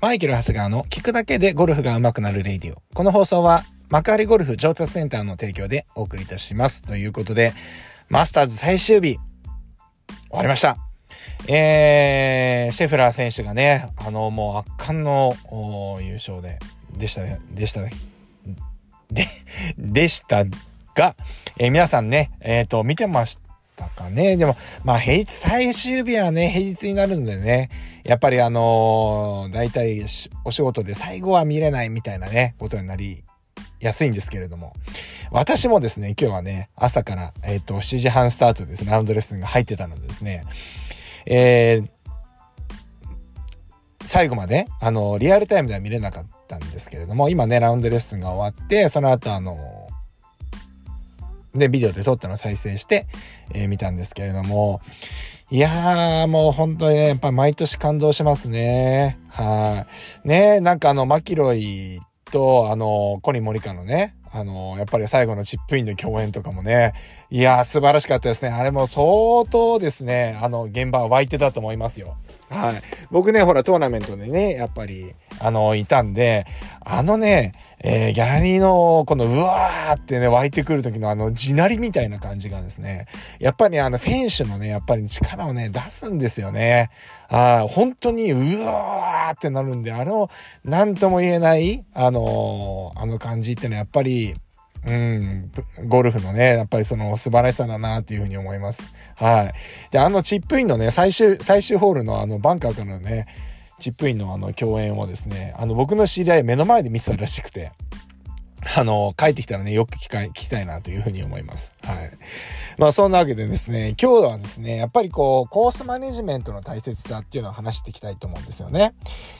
マイケル・ハスガーの聞くだけでゴルフが上手くなる radio。この放送は幕張ゴルフ上達センターの提供でお送りいたします。ということで、マスターズ最終日、終わりました。えー、シェフラー選手がね、あの、もう圧巻の優勝で、でしたね、でした、で、でしたが、えー、皆さんね、えっ、ー、と、見てましたかね。でも、まあ、平日、最終日はね、平日になるんでね、やっぱりあのー、大体お仕事で最後は見れないみたいなね、ことになりやすいんですけれども、私もですね、今日はね、朝から、えっ、ー、と、7時半スタートですね、ラウンドレッスンが入ってたのでですね、えー、最後まで、あの、リアルタイムでは見れなかったんですけれども、今ね、ラウンドレッスンが終わって、その後あの、で、ビデオで撮ったのを再生して、えー、見たんですけれども、いやー、もう本当にね、やっぱ毎年感動しますね。はい。ねなんかあの、マキロイと、あの、コリン・モリカのね、あの、やっぱり最後のチップインの共演とかもね、いやー、素晴らしかったですね。あれも相当ですね、あの、現場は湧いてたと思いますよ。はい。僕ね、ほら、トーナメントでね、やっぱり、あの、いたんで、あのね、えー、ギャラリーの、この、うわーってね、湧いてくる時のあの、地鳴りみたいな感じがですね、やっぱりあの、選手のね、やっぱり力をね、出すんですよね。あ本当に、うわーってなるんで、あの、なんとも言えない、あのー、あの感じってのはやっぱり、うん、ゴルフのね、やっぱりその素晴らしさだなっていうふうに思います。はい。で、あのチップインのね、最終、最終ホールのあのバンカーからのね、チップインのあの共演をですね、あの僕の知り合い目の前で見てたらしくて、あの、帰ってきたらね、よく聞か聞きたいなというふうに思います。はい。まあそんなわけでですね、今日はですね、やっぱりこう、コースマネジメントの大切さっていうのを話していきたいと思うんですよね。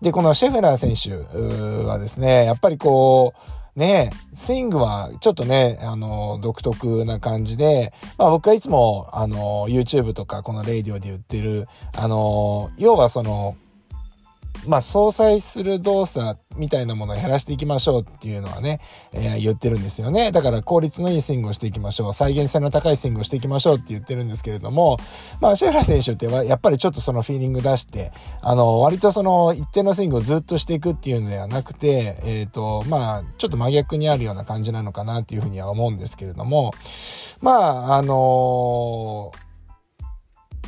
で、このシェフラー選手はですね、やっぱりこう、ねえスイングはちょっとね、あの、独特な感じで、まあ僕はいつも、あの、YouTube とかこのレイディオで言ってる、あの、要はその、まあ、相殺する動作みたいなものを減らしていきましょうっていうのはね、えー、言ってるんですよね。だから効率のいいスイングをしていきましょう。再現性の高いスイングをしていきましょうって言ってるんですけれども、まあ、シェフラー選手ってはやっぱりちょっとそのフィーリング出して、あの、割とその一定のスイングをずっとしていくっていうのではなくて、えっ、ー、と、まあ、ちょっと真逆にあるような感じなのかなっていうふうには思うんですけれども、まあ、あのー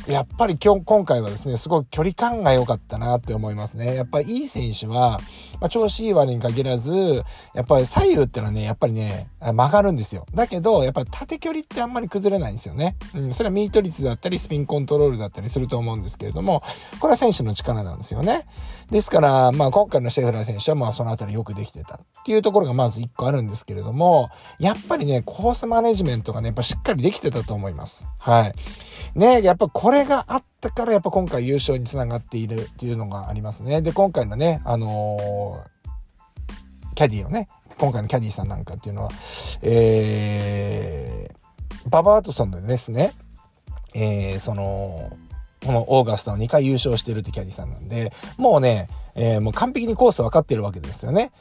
やっぱり今日、今回はですね、すごい距離感が良かったなって思いますね。やっぱりいい選手は、まあ、調子いい割に限らず、やっぱり左右ってのはね、やっぱりね、曲がるんですよ。だけど、やっぱり縦距離ってあんまり崩れないんですよね。うん、それはミート率だったり、スピンコントロールだったりすると思うんですけれども、これは選手の力なんですよね。ですから、まあ今回のシェフラー選手はまあそのあたりよくできてたっていうところがまず一個あるんですけれども、やっぱりね、コースマネジメントがね、やっぱしっかりできてたと思います。はい。ね、やっぱこれがあったからやっぱ今回優勝につながっているっていうのがありますね。で、今回のね、あのー、キャディのね、今回のキャディさんなんかっていうのは、えー、ババアートソンでですね、えー、その、このオーガスタを2回優勝してるってキャディさんなんで、もうね、えー、もう完璧にコース分かってるわけですよね。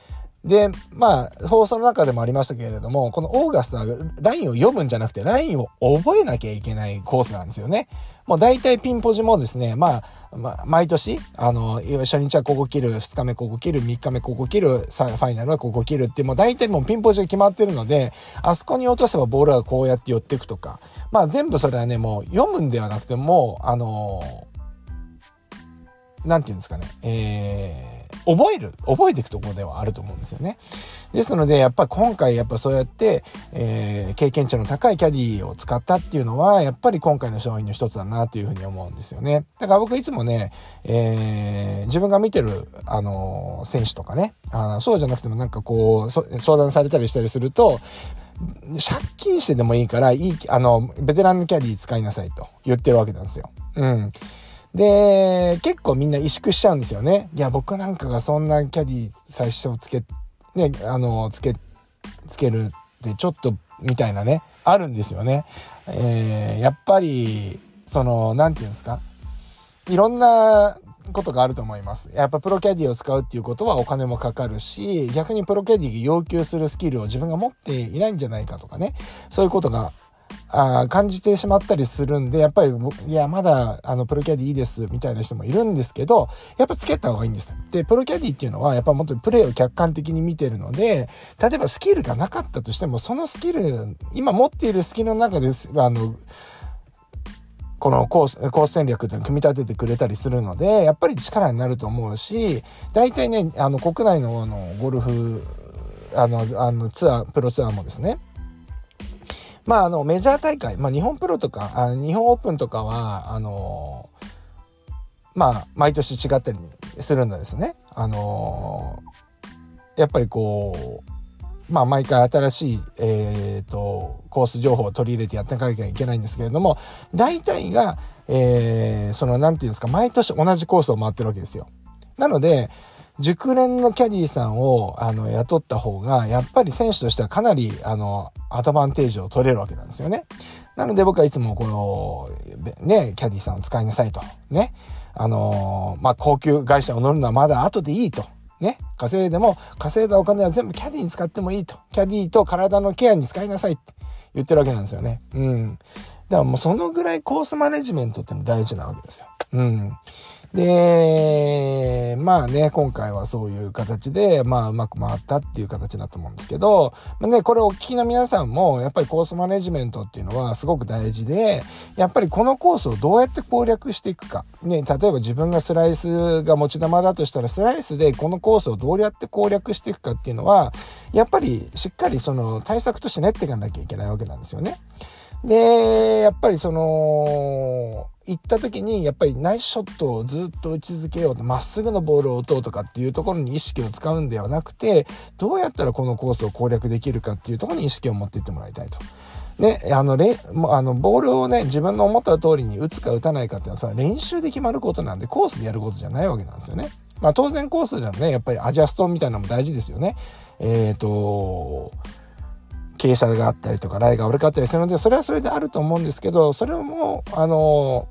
で、まあ、放送の中でもありましたけれども、このオーガスタはラインを読むんじゃなくて、ラインを覚えなきゃいけないコースなんですよね。もう大体ピンポジもですね、まあ、まあ、毎年、あの、初日はここ切る、2日目ここ切る、3日目ここ切る、ファイナルはここ切るって、もう大体もうピンポジが決まってるので、あそこに落とせばボールはこうやって寄っていくとか、まあ全部それはね、もう読むんではなくてもう、あのなんていうんですかね、えー、覚える、覚えていくところではあると思うんですよね。ですので、やっぱり今回やっぱそうやって、えー、経験値の高いキャディを使ったっていうのは、やっぱり今回の勝因の一つだなというふうに思うんですよね。だから僕いつもね、えー、自分が見てる、あのー、選手とかね、あのそうじゃなくてもなんかこう、相談されたりしたりすると、借金してでもいいから、いい、あの、ベテランのキャディ使いなさいと言ってるわけなんですよ。うん。で、結構みんな萎縮しちゃうんですよね。いや、僕なんかがそんなキャディ最初つけ、ね、あの、つけ、つけるってちょっと、みたいなね、あるんですよね。えー、やっぱり、その、なんていうんですか？いろんなことがあると思います。やっぱプロキャディを使うっていうことはお金もかかるし、逆にプロキャディが要求するスキルを自分が持っていないんじゃないかとかね、そういうことがあ感じてしまったりするんで、やっぱり、いや、まだ、あの、プロキャディいいです、みたいな人もいるんですけど、やっぱつけた方がいいんです。で、プロキャディっていうのは、やっぱもっとプレイを客観的に見てるので、例えばスキルがなかったとしても、そのスキル、今持っているスキルの中です、あの、このコース、コース戦略っていうのを組み立ててくれたりするので、やっぱり力になると思うし、大体ね、あの、国内のあの、ゴルフ、あの、あの、ツアー、プロツアーもですね、まあ、あの、メジャー大会、まあ、日本プロとか、あ日本オープンとかは、あのまあ、毎年違ったりするんですね。あのやっぱりこう、まあ、毎回新しい、えっ、ー、と、コース情報を取り入れてやっていかなきゃいけないんですけれども、大体が、えー、その、なんていうんですか、毎年同じコースを回ってるわけですよ。なので、熟練のキャディーさんをあの雇った方が、やっぱり選手としてはかなりあのアドバンテージを取れるわけなんですよね。なので僕はいつもこの、ね、キャディーさんを使いなさいと。ね。あのまあ、高級会社を乗るのはまだ後でいいと。ね。稼いでも、稼いだお金は全部キャディーに使ってもいいと。キャディーと体のケアに使いなさいって言ってるわけなんですよね。うん。だからもうそのぐらいコースマネジメントっての大事なわけですよ。うん。で、まあね、今回はそういう形で、まあうまく回ったっていう形だと思うんですけど、まあ、ね、これお聞きの皆さんも、やっぱりコースマネジメントっていうのはすごく大事で、やっぱりこのコースをどうやって攻略していくか。ね、例えば自分がスライスが持ち玉だとしたら、スライスでこのコースをどうやって攻略していくかっていうのは、やっぱりしっかりその対策として練っていかなきゃいけないわけなんですよね。で、やっぱりその、行った時にやっぱりナイスショットをずっと打ち続けようとまっすぐのボールを打とうとかっていうところに意識を使うんではなくてどうやったらこのコースを攻略できるかっていうところに意識を持っていってもらいたいと。で、あの、れあのボールをね、自分の思った通りに打つか打たないかっていうのはそれは練習で決まることなんで、コースでやることじゃないわけなんですよね。まあ当然コースでもね、やっぱりアジャストみたいなのも大事ですよね。えっ、ー、と、傾斜があったりとか、ライが悪かったりするので、それはそれであると思うんですけど、それも、あの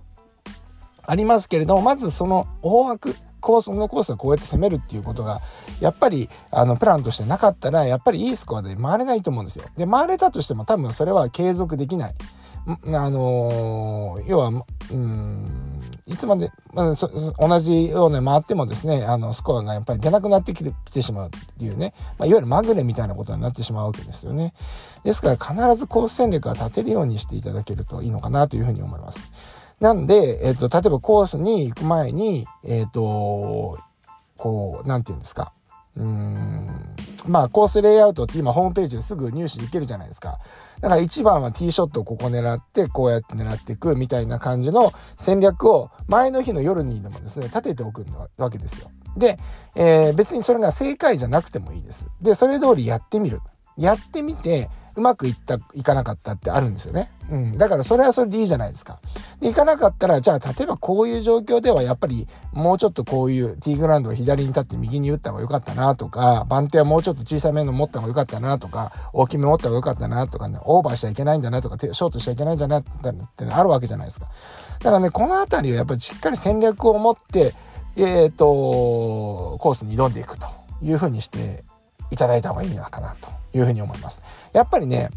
ありますけれども、まずその大枠、コースのコースをこうやって攻めるっていうことが、やっぱり、あの、プランとしてなかったら、やっぱりいいスコアで回れないと思うんですよ。で、回れたとしても多分それは継続できない。あの、要は、うん、いつまで、まあ、同じように回ってもですね、あの、スコアがやっぱり出なくなってきてきてしまうっていうね、まあ、いわゆるまぐれみたいなことになってしまうわけですよね。ですから必ずコース戦略は立てるようにしていただけるといいのかなというふうに思います。なんで、えっ、ー、と、例えばコースに行く前に、えっ、ー、と、こう、なんて言うんですか。うーん、まあ、コースレイアウトって今ホームページですぐ入手できるじゃないですか。だから1番はティーショットをここ狙って、こうやって狙っていくみたいな感じの戦略を前の日の夜にでもですね、立てておくわけですよ。で、えー、別にそれが正解じゃなくてもいいです。で、それ通りやってみる。やってみて、うまくいった、いかなかったってあるんですよね。うん。だからそれはそれでいいじゃないですか。で、いかなかったら、じゃあ例えばこういう状況ではやっぱりもうちょっとこういうティーグラウンドを左に立って右に打った方が良かったなとか、番手はもうちょっと小さめの持った方が良かったなとか、大きめ持った方が良かったなとかね、オーバーしちゃいけないんだなとか、ショートしちゃいけないんだなってあるわけじゃないですか。だからね、この辺りはやっぱりしっかり戦略を持って、えっ、ー、と、コースに挑んでいくというふうにしていただいた方がいいのかなというふうに思います。やっぱりね、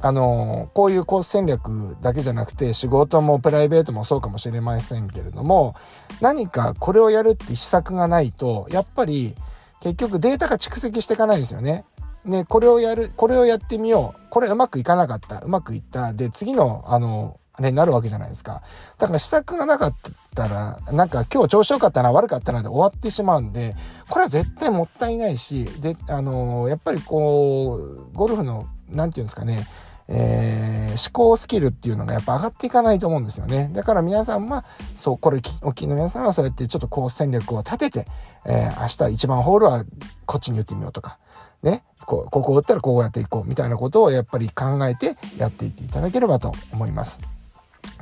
あのこういうコース戦略だけじゃなくて仕事もプライベートもそうかもしれませんけれども何かこれをやるって施策がないとやっぱり結局データが蓄積していかないですよね。ね、これをやる、これをやってみよう。これうまくいかなかった。うまくいった。で、次の、あの、ね、なるわけじゃないですか。だから施策がなかったら、なんか今日調子良かったな、悪かったなで終わってしまうんで、これは絶対もったいないし、で、あのー、やっぱりこう、ゴルフの、なんていうんですかね、えー、思考スキルっていうのがやっぱ上がっていかないと思うんですよね。だから皆さんは、そう、これ、お聞きの皆さんはそうやってちょっとコース戦略を立てて、えー、明日1番ホールはこっちに打ってみようとか、ね、こうここ打ったらこうやっていこうみたいなことをやっぱり考えてやっていっていただければと思います。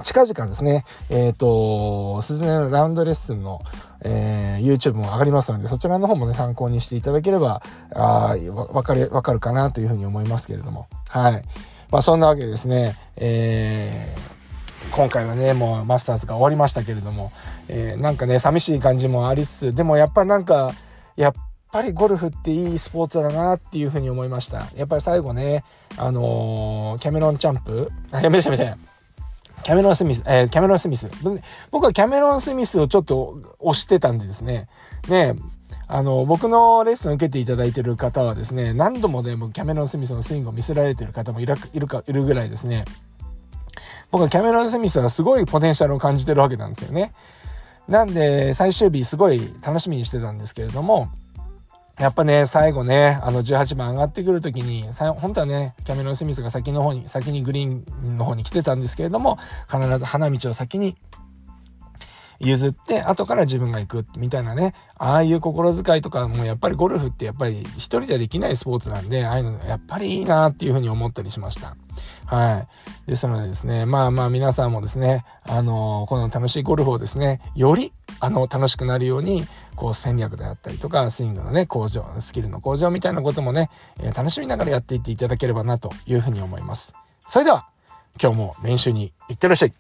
近々ですね、えっ、ー、と、鈴音のラウンドレッスンの、えー、YouTube も上がりますので、そちらの方もね、参考にしていただければ、あわかる、わかるかなというふうに思いますけれども。はい。まあ、そんなわけでですね、えー、今回はね、もうマスターズが終わりましたけれども、えー、なんかね、寂しい感じもありつつ、でもやっぱなんか、やっぱりゴルフっていいスポーツだなっていうふうに思いました。やっぱり最後ね、あのー、キャメロンチャンプ？あ、やめてやめて。キャメロン・スミス、えー、キャメロン・スミス。僕はキャメロン・スミスをちょっと推してたんでですね。ねあの、僕のレッスン受けていただいてる方はですね、何度もでもキャメロン・スミスのスイングを見せられてる方もいるか、いるぐらいですね。僕はキャメロン・スミスはすごいポテンシャルを感じてるわけなんですよね。なんで、最終日すごい楽しみにしてたんですけれども、やっぱね、最後ね、あの18番上がってくるときに、本当はね、キャメロン・スミスが先の方に、先にグリーンの方に来てたんですけれども、必ず花道を先に譲って後から自分が行くみたいなねああいう心遣いとかもやっぱりゴルフってやっぱり一人ではできないスポーツなんでああいうのやっぱりいいなっていうふうに思ったりしました。はい。ですのでですね、まあまあ皆さんもですね、あの、この楽しいゴルフをですね、より、あの、楽しくなるように、こう戦略であったりとか、スイングのね、向上、スキルの向上みたいなこともね、えー、楽しみながらやっていっていただければなというふうに思います。それでは、今日も練習に行ってらっしゃい。